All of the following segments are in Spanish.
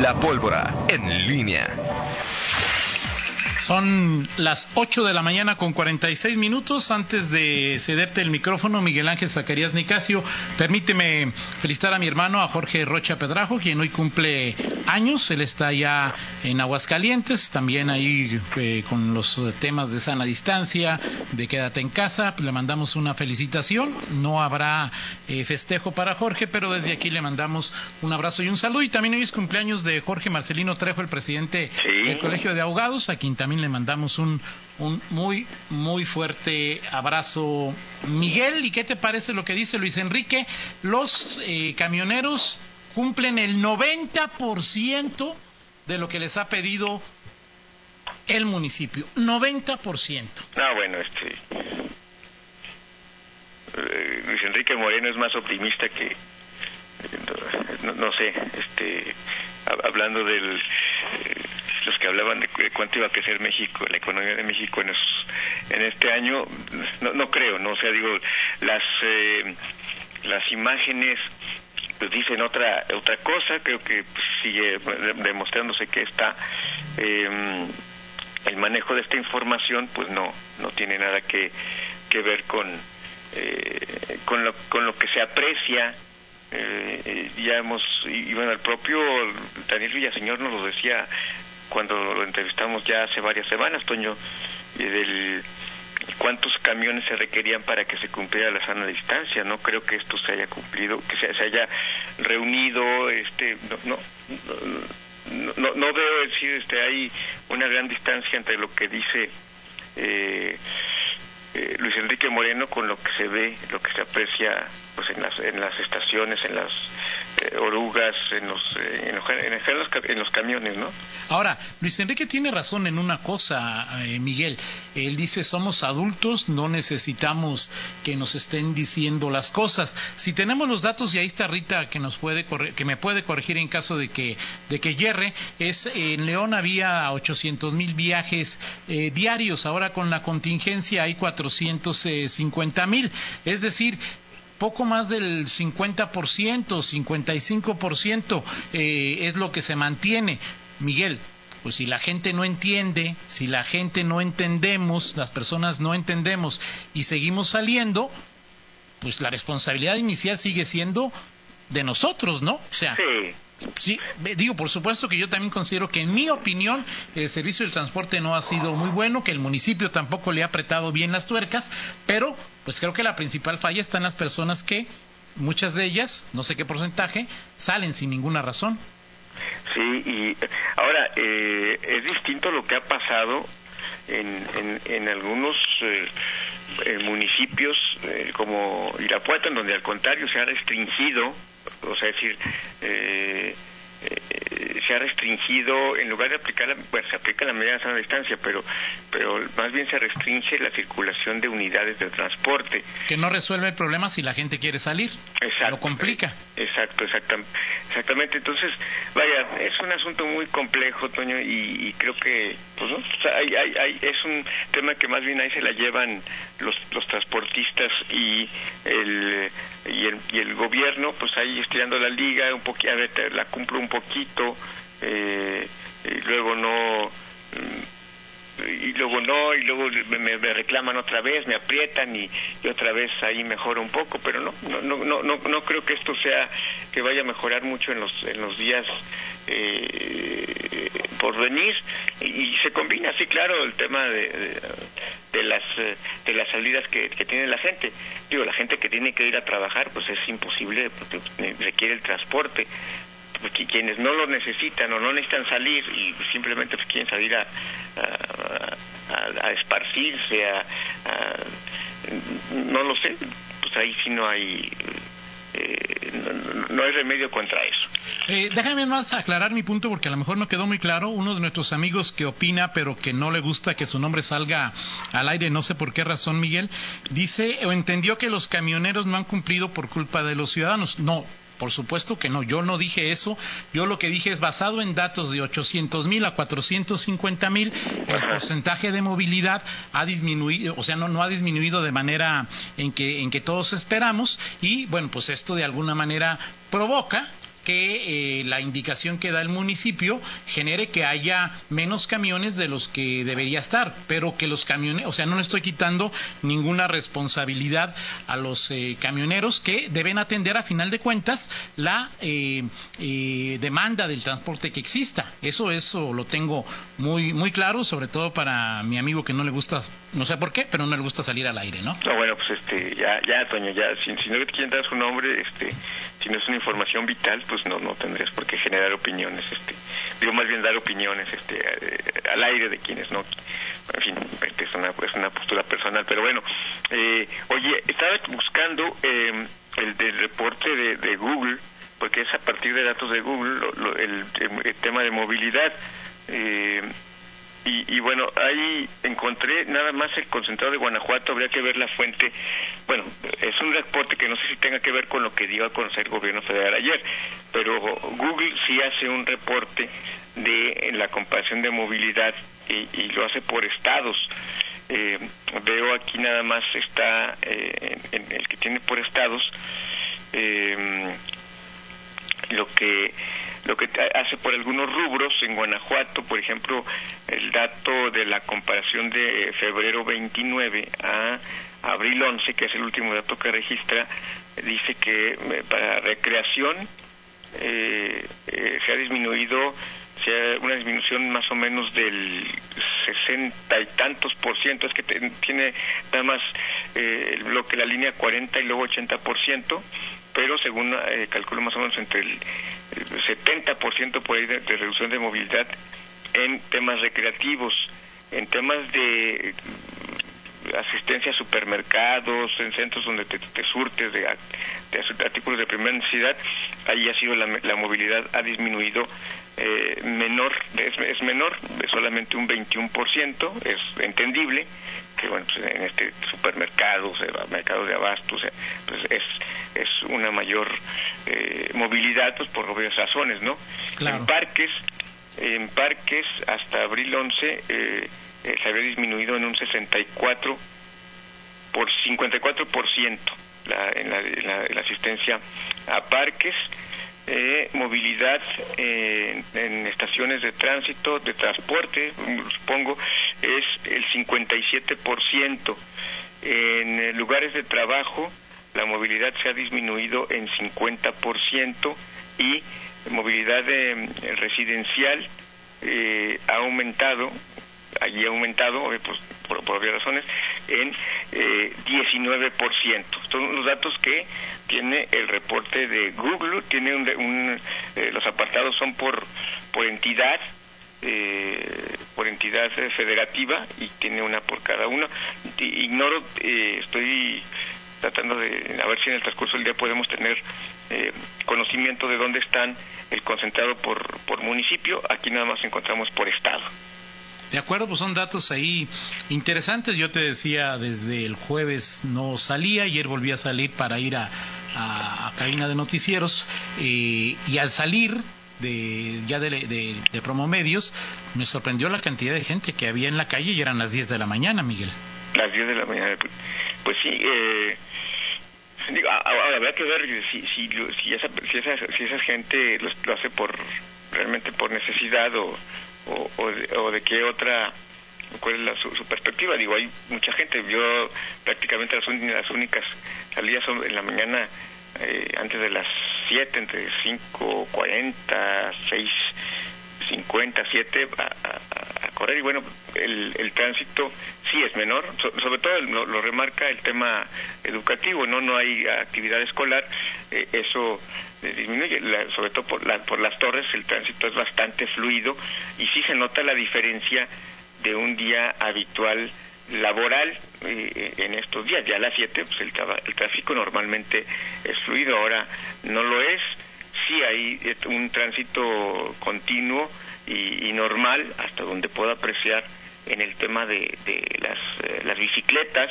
La pólvora en línea. Son las 8 de la mañana con 46 minutos. Antes de cederte el micrófono, Miguel Ángel Zacarías Nicasio, permíteme felicitar a mi hermano, a Jorge Rocha Pedrajo, quien hoy cumple años. Él está ya en Aguascalientes, también ahí eh, con los temas de sana distancia, de quédate en casa. Le mandamos una felicitación. No habrá eh, festejo para Jorge, pero desde aquí le mandamos un abrazo y un saludo. Y también hoy es cumpleaños de Jorge Marcelino Trejo, el presidente del Colegio de Abogados, a quien también le mandamos un, un muy, muy fuerte abrazo. Miguel, ¿y qué te parece lo que dice Luis Enrique? Los eh, camioneros cumplen el 90% de lo que les ha pedido el municipio. 90%. Ah, bueno, este. Eh, Luis Enrique Moreno es más optimista que. No, no sé, este. Hablando del. Eh, los que hablaban de cuánto iba a crecer México, la economía de México en, este año, no, no creo, no, o sea, digo, las eh, las imágenes pues dicen otra otra cosa, creo que pues, sigue demostrándose que está eh, el manejo de esta información, pues no no tiene nada que que ver con eh, con lo con lo que se aprecia eh, ya hemos, y bueno, el propio Daniel Villaseñor nos lo decía cuando lo entrevistamos ya hace varias semanas, Toño, del cuántos camiones se requerían para que se cumpliera la sana distancia. No creo que esto se haya cumplido, que se, haya reunido, este, no, no, no, no, veo decir, este, hay una gran distancia entre lo que dice eh, eh, Luis Enrique Moreno con lo que se ve, lo que se aprecia pues en las, en las estaciones, en las eh, orugas, en los, eh, en, los, camiones, ¿no? Ahora, Luis Enrique tiene razón en una cosa, Miguel. Él dice, somos adultos, no necesitamos que nos estén diciendo las cosas. Si tenemos los datos, y ahí está Rita que, nos puede que me puede corregir en caso de que, de que yerre, es en León había 800 mil viajes diarios, ahora con la contingencia hay 450 mil. Es decir, poco más del 50%, 55% eh, es lo que se mantiene. Miguel, pues si la gente no entiende, si la gente no entendemos, las personas no entendemos y seguimos saliendo, pues la responsabilidad inicial sigue siendo de nosotros, ¿no? O sea, Sí, digo, por supuesto que yo también considero que, en mi opinión, el servicio del transporte no ha sido muy bueno, que el municipio tampoco le ha apretado bien las tuercas, pero pues creo que la principal falla está en las personas que, muchas de ellas, no sé qué porcentaje, salen sin ninguna razón. Sí, y ahora eh, es distinto lo que ha pasado en, en, algunos eh, eh, municipios como Irapuato, en donde al contrario se ha restringido o sea, es decir, eh, eh, se ha restringido, en lugar de aplicar, la, bueno, se aplica la medida de sana distancia, pero, pero más bien se restringe la circulación de unidades de transporte. Que no resuelve el problema si la gente quiere salir. Exacto. Lo complica. Exacto, exactamente. Exactamente. Entonces, vaya, es un asunto muy complejo, Toño, y, creo que, pues, ¿no? hay, hay, es un tema que más bien ahí se la llevan los, los transportistas y el, y el, y el gobierno, pues ahí estirando la liga, un poquito, a ver, la cumplo un poquito, eh, y luego no mm, y luego no y luego me, reclaman otra vez me aprietan y, otra vez ahí mejora un poco pero no no no no no creo que esto sea que vaya a mejorar mucho en los en los días eh, por venir. Y, se combina sí claro el tema de, de, las de las salidas que, que, tiene la gente. Digo la gente que tiene que ir a trabajar pues es imposible porque requiere el transporte quienes no lo necesitan o no necesitan salir y simplemente pues, quieren salir a, a, esparcirse, a, no lo sé, pues ahí sí no hay eh, no, hay remedio contra eso. Eh, déjame más aclarar mi punto porque a lo mejor no quedó muy claro. Uno de nuestros amigos que opina pero que no le gusta que su nombre salga al aire, no sé por qué razón, Miguel, dice o entendió que los camioneros no han cumplido por culpa de los ciudadanos. No, por supuesto que no, yo no dije eso. Yo lo que dije es basado en datos de 800 mil a 450 mil, el porcentaje de movilidad ha disminuido, o sea, no, ha disminuido de manera en que, en que todos esperamos y bueno, pues esto de alguna manera provoca que eh, la indicación que da el municipio genere que haya menos camiones de los que debería estar, pero que los camiones, o sea, no le estoy quitando ninguna responsabilidad a los eh, camioneros que deben atender a final de cuentas la eh, demanda del transporte que exista. Eso, eso lo tengo muy, muy claro, sobre todo para mi amigo que no le gusta, no sé por qué, pero no le gusta salir al aire, ¿no? No, bueno, pues este, ya, ya, Toño, ya, si, si no te quieren dar su nombre, este, si no es una información vital, pues no, no tendrías por qué generar opiniones, este, digo más bien dar opiniones, este, eh, al aire de quienes no, en fin, este, es una, es una postura personal, pero bueno, eh, oye, estaba buscando eh, el del reporte de, de, Google, porque es a partir de datos de Google el, el, tema de movilidad. Eh, y, y, bueno, ahí encontré nada más el concentrado de Guanajuato, habría que ver la fuente. Bueno, es un reporte que no sé si tenga que ver con lo que dio a conocer el gobierno federal ayer, pero Google sí hace un reporte de la comparación de movilidad y, y lo hace por estados. Eh, veo aquí nada más está eh, en, el que tiene por estados eh, lo que lo que hace por algunos rubros en Guanajuato, por ejemplo, el dato de la comparación de febrero 29 a abril 11, que es el último dato que registra, dice que eh, para recreación eh, eh, se ha disminuido sea una disminución más o menos del sesenta y tantos por ciento, es que tiene nada más eh, el bloque, la línea 40 y luego 80 por ciento, pero según eh, calculo más o menos entre el, 70 por ciento por ahí de, reducción de movilidad en temas recreativos, en temas de asistencia a supermercados, en centros donde te, surtes de, artículos de primera necesidad, ahí ha sido la, la movilidad ha disminuido eh, menor, es, es, menor, es solamente un 21%, es entendible que bueno, pues en este supermercado, o sea, mercado de abastos, pues es, es una mayor eh, movilidad pues por obvias razones, ¿no? En parques, en parques hasta abril 11 eh, eh, se había disminuido en un 64 por 54% la, en, la, la, en la asistencia a parques eh, movilidad eh, en estaciones de tránsito, de transporte, supongo, es el 57%. En lugares de trabajo, la movilidad se ha disminuido en 50% y movilidad eh, residencial ha aumentado allí ha aumentado, pues, por, por, obvias razones, en eh, 19%. Son los datos que tiene el reporte de Google, tiene un, eh, los apartados son por, por entidad, eh, por entidad federativa y tiene una por cada uno. Ignoro, eh, estoy tratando de a ver si en el transcurso del día podemos tener eh, conocimiento de dónde están el concentrado por, por municipio. Aquí nada más encontramos por estado. De acuerdo, pues son datos ahí interesantes. Yo te decía, desde el jueves no salía, ayer volví a salir para ir a, a, cabina de noticieros eh, y al salir de, ya de, de, de, promomedios, me sorprendió la cantidad de gente que había en la calle y eran las 10 de la mañana, Miguel. Las 10 de la mañana, pues sí, eh, ahora habrá que ver si, si, si, esa, si, esa, si esa gente lo hace por realmente por necesidad o o, o, de, o de qué otra cuál es la, su, su, perspectiva. Digo, hay mucha gente, yo prácticamente las, las únicas salidas son en la mañana eh, antes de las 7, entre 5.40, 6, 50, 7 a, a, y bueno, el, el tránsito sí es menor, so, sobre todo lo, lo, remarca el tema educativo, no no hay actividad escolar, eh, eso eh, disminuye, la, sobre todo por, la, por las torres el tránsito es bastante fluido y sí se nota la diferencia de un día habitual laboral eh, en estos días. Ya a las 7 pues el, el tráfico normalmente es fluido, ahora no lo es. Sí hay un tránsito continuo y, normal hasta donde puedo apreciar en el tema de, de las, eh, las bicicletas.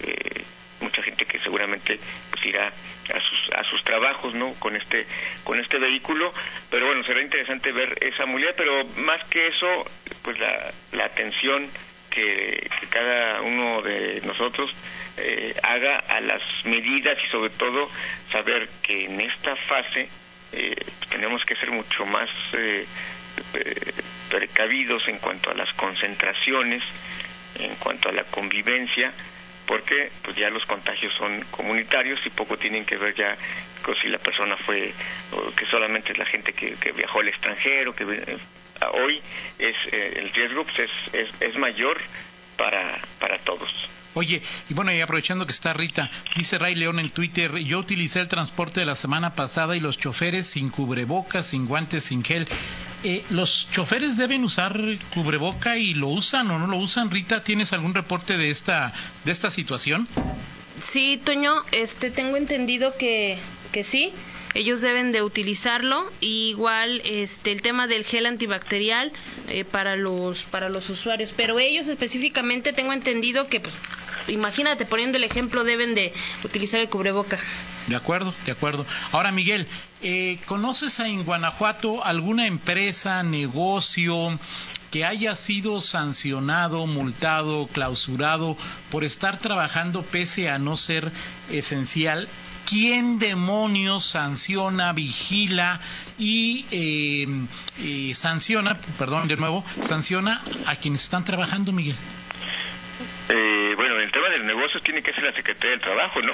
Eh, mucha gente que seguramente pues irá a sus a sus trabajos no con este con este vehículo pero bueno será interesante ver esa movilidad pero más que eso pues la, la atención que, que cada uno de nosotros eh, haga a las medidas y sobre todo saber que en esta fase tenemos que ser mucho más precavidos en cuanto a las concentraciones, en cuanto a la convivencia, porque pues ya los contagios son comunitarios y poco tienen que ver ya con si la persona fue o que solamente es la gente que, que viajó al extranjero que eh, hoy es eh, el riesgo pues, es, es, es mayor para para todos Oye, y bueno, y aprovechando que está Rita, dice Ray León en Twitter, yo utilicé el transporte de la semana pasada y los choferes sin cubrebocas, sin guantes, sin gel. Eh, ¿Los choferes deben usar cubreboca y lo usan o no lo usan? Rita, ¿tienes algún reporte de esta, de esta situación? Sí, Toño, este, tengo entendido que, que sí ellos deben de utilizarlo y igual este el tema del gel antibacterial eh, para los para los usuarios pero ellos específicamente tengo entendido que pues, imagínate, poniendo el ejemplo, deben de utilizar el cubreboca. De acuerdo, de acuerdo. Ahora, Miguel, eh, ¿conoces en Guanajuato alguna empresa, negocio que haya sido sancionado, multado, clausurado por estar trabajando pese a no ser esencial? ¿Quién demonios sanciona, vigila y eh, eh, sanciona, perdón de nuevo, sanciona a quienes están trabajando, Miguel? Eh, bueno, el tema del negocio tiene que ser la Secretaría del Trabajo, ¿no?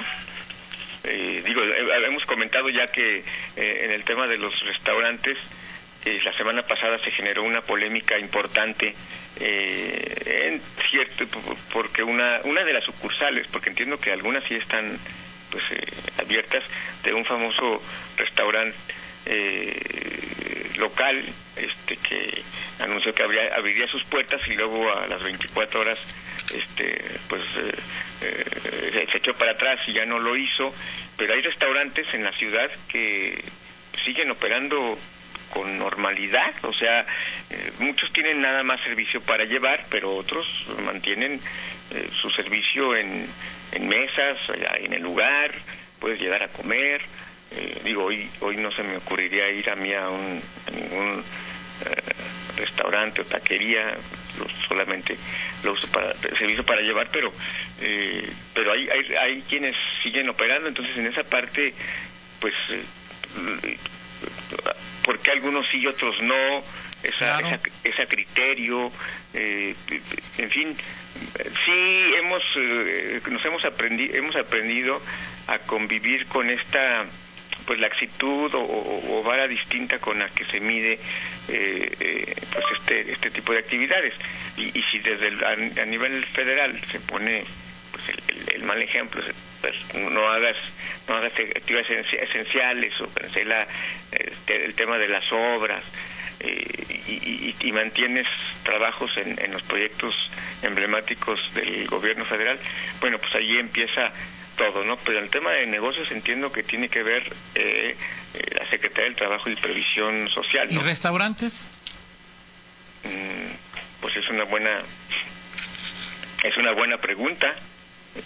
Eh, digo, eh, hemos comentado ya que en el tema de los restaurantes, la semana pasada se generó una polémica importante en cierto porque una una de las sucursales porque entiendo que algunas sí están pues abiertas de un famoso restaurante local este que anunció que abriría sus puertas y luego a las 24 horas este pues eh, eh, se echó para atrás y ya no lo hizo. Pero hay restaurantes en la ciudad que siguen operando con normalidad, o sea, eh, muchos tienen nada más servicio para llevar, pero otros mantienen su servicio en, en mesas, en el lugar, puedes llegar a comer. digo, hoy hoy no se me ocurriría ir a mí a, un, a ningún restaurante o taquería, solamente lo uso para servicio para llevar, pero eh, pero hay, hay, hay quienes siguen operando, entonces en esa parte, pues, eh, ¿por qué algunos sí y otros no? Esa, esa, criterio, eh, en fin, sí hemos, eh, nos hemos aprendido, hemos aprendido a convivir con esta pues la actitud o, vara distinta con la que se mide eh, eh, pues este este tipo de actividades y, si desde a, nivel federal se pone el, mal ejemplo pues no hagas no hagas actividades esenciales o la, este, el tema de las obras eh, y, mantienes trabajos en, en los proyectos emblemáticos del gobierno federal bueno pues ahí empieza todo, ¿no? Pero el tema de negocios entiendo que tiene que ver eh, eh, la Secretaría del Trabajo y Previsión Social. ¿Y restaurantes? Mm, pues es una buena es una buena pregunta.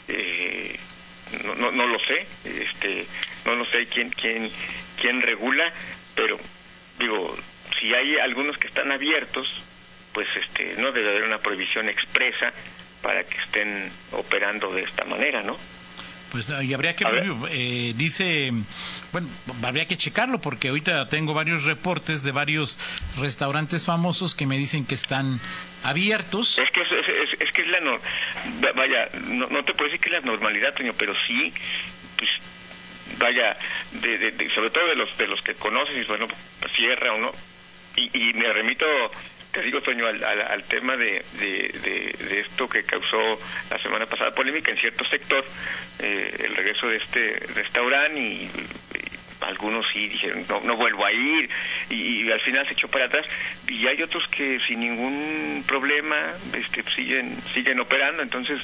Eh, no, no, no lo sé, este, no lo sé quién quién quién regula, pero digo, si hay algunos que están abiertos, pues este, no debe haber una prohibición expresa para que estén operando de esta manera, ¿no? Pues y habría que, eh, dice, bueno, habría que checarlo porque ahorita tengo varios reportes de varios restaurantes famosos que me dicen que están abiertos. Es que es, es, que es la no, vaya, no, te puedo decir que es la normalidad, Toño, pero sí, pues vaya, de, sobre todo de los de los que conoces, y bueno, cierra o no, y, y me remito te digo, Toño, al, al, tema de, de, esto que causó la semana pasada polémica en cierto sector, eh, el regreso de este restaurante y, algunos sí dijeron no, no vuelvo a ir y, al final se echó para atrás y hay otros que sin ningún problema este, siguen siguen operando entonces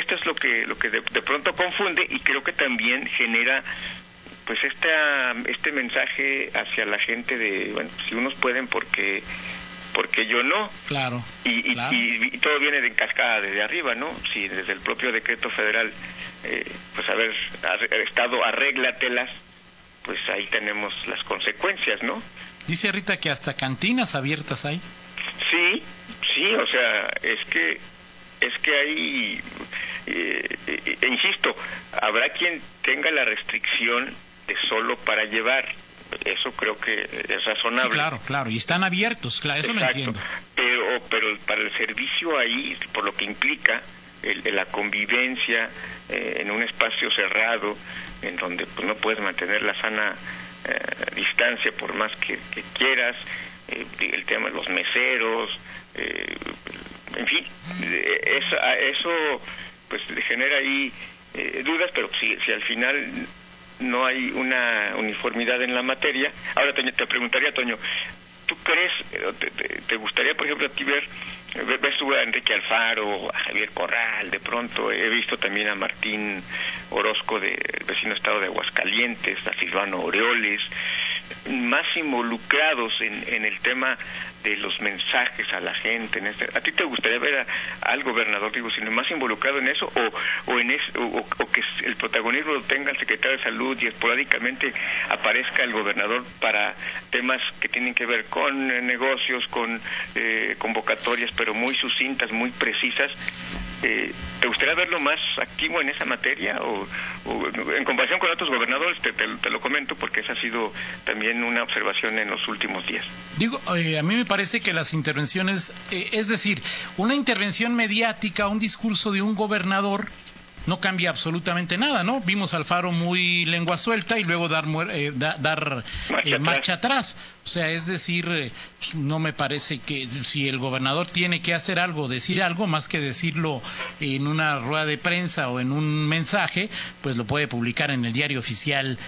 esto es lo que lo que de, de pronto confunde y creo que también genera pues esta, este mensaje hacia la gente de, bueno, si unos pueden porque porque yo no. Claro. Y, y, todo viene de cascada desde arriba, ¿no? Si desde el propio decreto federal, eh, pues haber estado arréglatelas, pues ahí tenemos las consecuencias, ¿no? Dice Rita que hasta cantinas abiertas hay. Sí, sí, o sea, es que es que hay, eh, e insisto, habrá quien tenga la restricción de solo para llevar, eso creo que es razonable. claro, claro, y están abiertos, claro, eso lo entiendo. Pero, pero para el servicio ahí, por lo que implica el, la convivencia eh, en un espacio cerrado, en donde pues, no puedes mantener la sana eh, distancia por más que, quieras, eh, el tema de los meseros, en fin, eso, eso pues genera ahí dudas, pero si, si al final no hay una uniformidad en la materia. Ahora te preguntaría, Toño, ¿tú crees, te, te, gustaría, por ejemplo, aquí ver, ves tú a Enrique Alfaro, a Javier Corral, de pronto he visto también a Martín Orozco del vecino estado de Aguascalientes, a Silvano Oreoles, más involucrados en, en el tema de los mensajes a la gente. En este, ¿A ti te gustaría ver al gobernador, digo, sino más involucrado en eso o, o en o, que el protagonismo tenga el secretario de Salud y esporádicamente aparezca el gobernador para temas que tienen que ver con eh, negocios, con eh, convocatorias, pero muy sucintas, muy precisas? Eh, ¿Te gustaría verlo más activo en esa materia o, en comparación con otros gobernadores? Te, te, lo comento porque esa ha sido también una observación en los últimos días. Digo, a mí me parece que las intervenciones, eh, es decir, una intervención mediática, un discurso de un gobernador, no cambia absolutamente nada, ¿no? Vimos al Faro muy lengua suelta y luego dar, eh, dar eh, marcha, atrás. O sea, es decir, no me parece que si el gobernador tiene que hacer algo, decir algo, más que decirlo en una rueda de prensa o en un mensaje, pues lo puede publicar en el diario oficial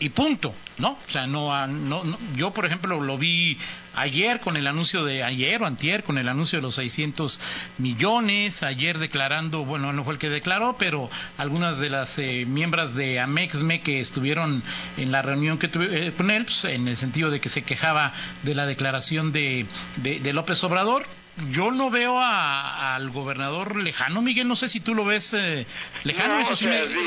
y punto, ¿no? O sea, no, no, yo por ejemplo lo vi ayer con el anuncio de ayer o antier con el anuncio de los 600 millones, ayer declarando, bueno, no fue el que declaró, pero algunas de las eh, miembros de Amexme que estuvieron en la reunión que tuve eh, con él, pues, en el sentido de que se quejaba de la declaración de, de López Obrador, yo no veo al gobernador lejano, Miguel. No sé si tú lo ves eh, lejano. Eso sí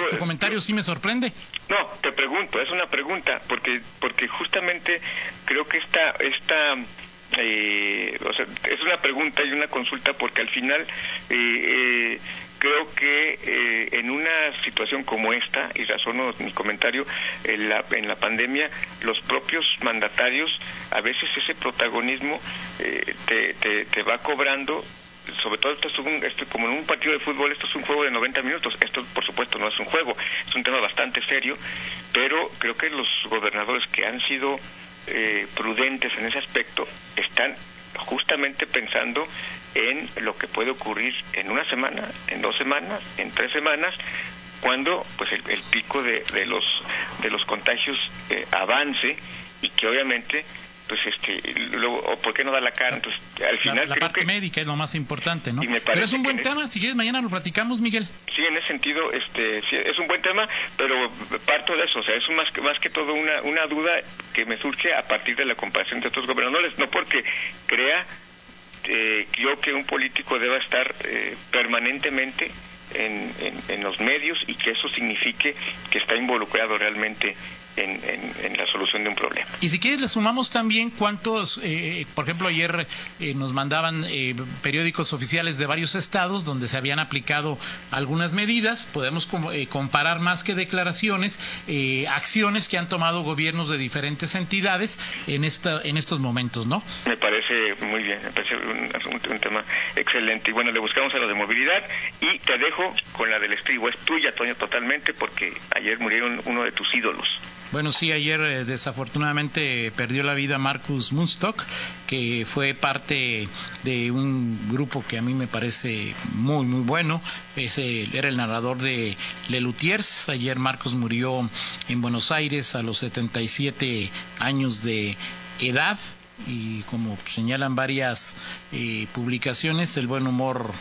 tu comentario sí me sorprende. No, te pregunto, es una pregunta, porque porque justamente creo que esta esta eh, o sea, es una pregunta y una consulta porque al final eh, eh, creo que eh, en una situación como esta, y razono mi comentario, en la, en la pandemia, los propios mandatarios, a veces ese protagonismo eh, te, te, te va cobrando sobre todo esto es un, esto, como en un partido de fútbol, esto es un juego de 90 minutos. Esto, por supuesto, no es un juego, es un tema bastante serio, pero creo que los gobernadores que han sido eh, prudentes en ese aspecto están justamente pensando en lo que puede ocurrir en una semana, en dos semanas, en tres semanas, cuando pues el, pico de, de, los de los contagios eh, avance y que obviamente pues este luego o por qué no da la cara entonces al final la, parte médica es lo más importante no pero es un buen tema si quieres mañana lo platicamos Miguel. Sí en ese sentido este es un buen tema pero parto de eso o sea es más que más que todo una una duda que me surge a partir de la comparación de otros gobernadores no porque crea eh, yo que un político deba estar eh, permanentemente en, en, los medios y que eso signifique que está involucrado realmente en, la solución de un problema. Y si quieres le sumamos también cuántos, eh, por ejemplo, ayer eh, nos mandaban eh, periódicos oficiales de varios estados donde se habían aplicado algunas medidas, podemos comparar más que declaraciones, acciones que han tomado gobiernos de diferentes entidades en, esta, en estos momentos, ¿no? Me parece muy bien, me parece un, tema excelente. Y bueno, le buscamos a lo de movilidad y te dejo con la del estribo. Es tuya, Toño, totalmente, porque ayer murieron uno de tus ídolos. Bueno, sí, ayer eh, desafortunadamente perdió la vida Marcus Munstock, que fue parte de un grupo que a mí me parece muy, muy bueno. Ese, era el narrador de Lelutiers. Ayer Marcus murió en Buenos Aires a los 77 años de edad y como señalan varias eh, publicaciones, el buen humor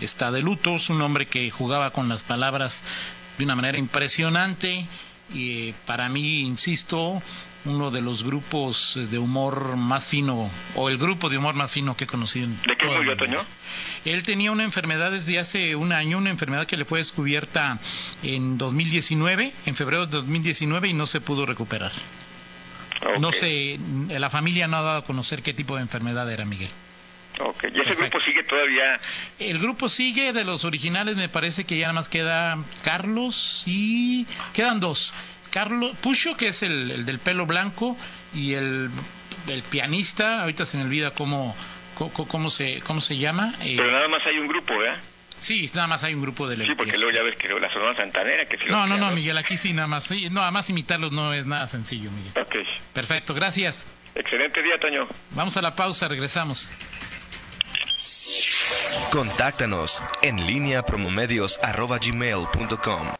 está de luto. Es un hombre que jugaba con las palabras de una manera impresionante y para mí, insisto, uno de los grupos de humor más fino, o el grupo de humor más fino que he conocido. ¿De qué murió, Toño? Él tenía una enfermedad desde hace un año, una enfermedad que le fue descubierta en 2019, en febrero de 2019, y no se pudo recuperar. No sé, la familia no ha dado a conocer qué tipo de enfermedad era, Miguel. Ok, ¿y ese grupo sigue todavía? El grupo sigue, de los originales me parece que ya nada más queda Carlos y quedan dos Carlos Pucho, que es el, el del pelo blanco, y el, el pianista, ahorita se me olvida cómo, cómo, cómo se, cómo se llama. eh, Pero nada más hay un grupo, ¿verdad? sí, nada más hay un grupo de Sí, porque luego ya ves que la Sonora Santanera, que sí No, no, no, Miguel, aquí sí nada más. sí, no, además imitarlos no es nada sencillo, Miguel. Ok. Perfecto, gracias. Excelente día, Toño. Vamos a la pausa, regresamos. Contáctanos en línea promomedios